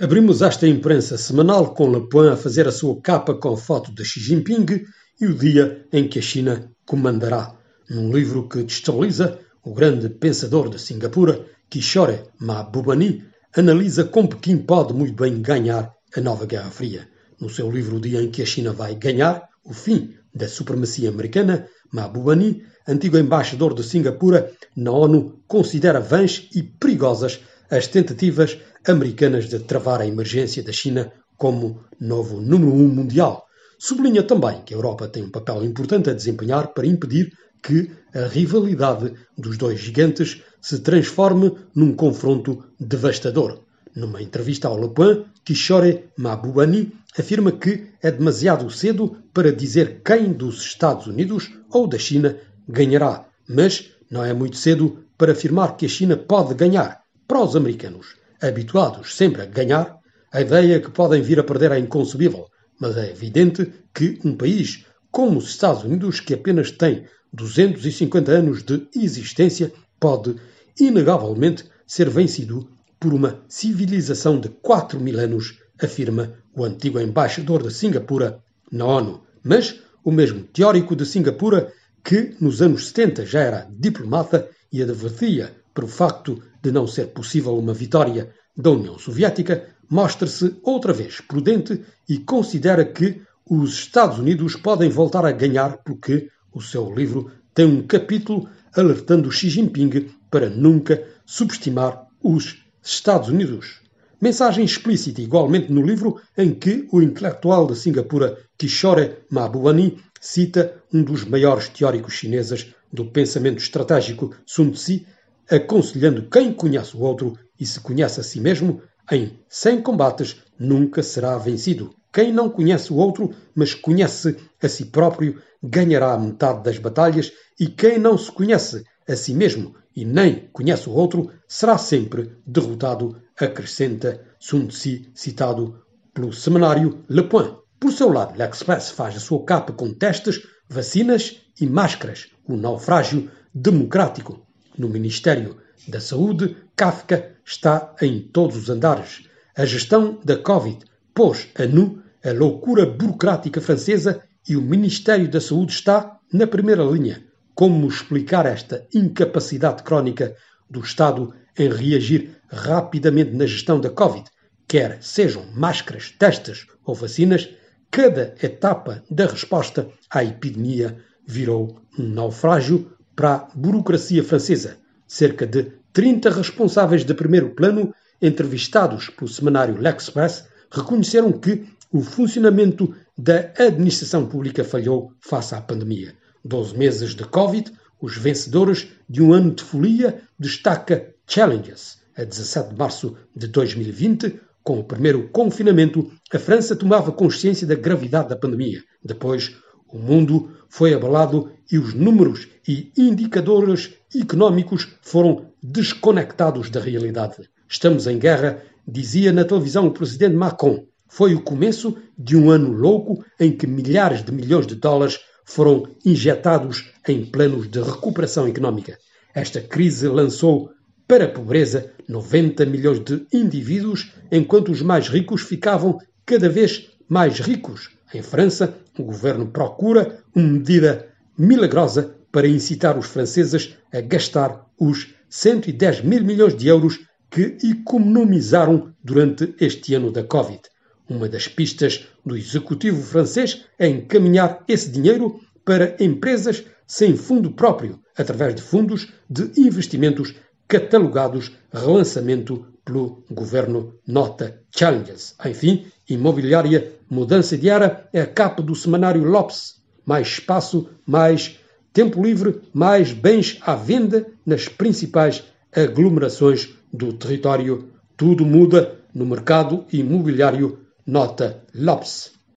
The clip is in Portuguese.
Abrimos esta imprensa semanal com Le Point a fazer a sua capa com foto de Xi Jinping e o dia em que a China comandará. Num livro que destabiliza, o grande pensador de Singapura, Kishore Mahbubani, analisa como Pequim pode muito bem ganhar a nova Guerra Fria. No seu livro O Dia em que a China vai ganhar, o fim da supremacia americana, Mahbubani, antigo embaixador de Singapura na ONU, considera vãs e perigosas as tentativas americanas de travar a emergência da China como novo número um mundial. Sublinha também que a Europa tem um papel importante a desempenhar para impedir que a rivalidade dos dois gigantes se transforme num confronto devastador. Numa entrevista ao Le Point, Kishore Mahbubani afirma que é demasiado cedo para dizer quem dos Estados Unidos ou da China ganhará, mas não é muito cedo para afirmar que a China pode ganhar. Para os americanos, habituados sempre a ganhar, a ideia que podem vir a perder é inconcebível, mas é evidente que um país como os Estados Unidos, que apenas tem 250 anos de existência, pode inegavelmente ser vencido por uma civilização de 4 mil anos, afirma o antigo embaixador de Singapura na ONU. Mas o mesmo teórico de Singapura, que nos anos 70 já era diplomata e advertia pelo facto de não ser possível uma vitória da União Soviética, mostra-se outra vez prudente e considera que os Estados Unidos podem voltar a ganhar porque o seu livro tem um capítulo alertando Xi Jinping para nunca subestimar os Estados Unidos. Mensagem explícita igualmente no livro em que o intelectual de Singapura Kishore Mahbubani cita um dos maiores teóricos chineses do pensamento estratégico Sun Tzu aconselhando quem conhece o outro e se conhece a si mesmo, em cem combates nunca será vencido. Quem não conhece o outro, mas conhece a si próprio, ganhará a metade das batalhas, e quem não se conhece a si mesmo e nem conhece o outro, será sempre derrotado, acrescenta Sun Tzu, citado pelo semanário Le Point. Por seu lado, L'Express faz a sua capa com testes, vacinas e máscaras, o naufrágio democrático. No Ministério da Saúde, Kafka está em todos os andares. A gestão da Covid pôs a nu a loucura burocrática francesa e o Ministério da Saúde está na primeira linha. Como explicar esta incapacidade crónica do Estado em reagir rapidamente na gestão da Covid? Quer sejam máscaras, testes ou vacinas, cada etapa da resposta à epidemia virou um naufrágio para a burocracia francesa. Cerca de 30 responsáveis de primeiro plano, entrevistados pelo semanário L'Express, reconheceram que o funcionamento da administração pública falhou face à pandemia. 12 meses de Covid, os vencedores de um ano de folia, destaca Challenges. A 17 de março de 2020, com o primeiro confinamento, a França tomava consciência da gravidade da pandemia. Depois, o mundo foi abalado e os números e indicadores económicos foram desconectados da realidade. Estamos em guerra, dizia na televisão o presidente Macron. Foi o começo de um ano louco em que milhares de milhões de dólares foram injetados em planos de recuperação económica. Esta crise lançou para a pobreza 90 milhões de indivíduos, enquanto os mais ricos ficavam cada vez mais ricos. Em França, o governo procura uma medida milagrosa para incitar os franceses a gastar os 110 mil milhões de euros que economizaram durante este ano da Covid. Uma das pistas do executivo francês é encaminhar esse dinheiro para empresas sem fundo próprio, através de fundos de investimentos catalogados relançamento pelo governo Nota Challenges. Enfim, imobiliária mudança de era é a capa do semanário Lopes. Mais espaço, mais tempo livre, mais bens à venda nas principais aglomerações do território. Tudo muda no mercado imobiliário, nota Lopes.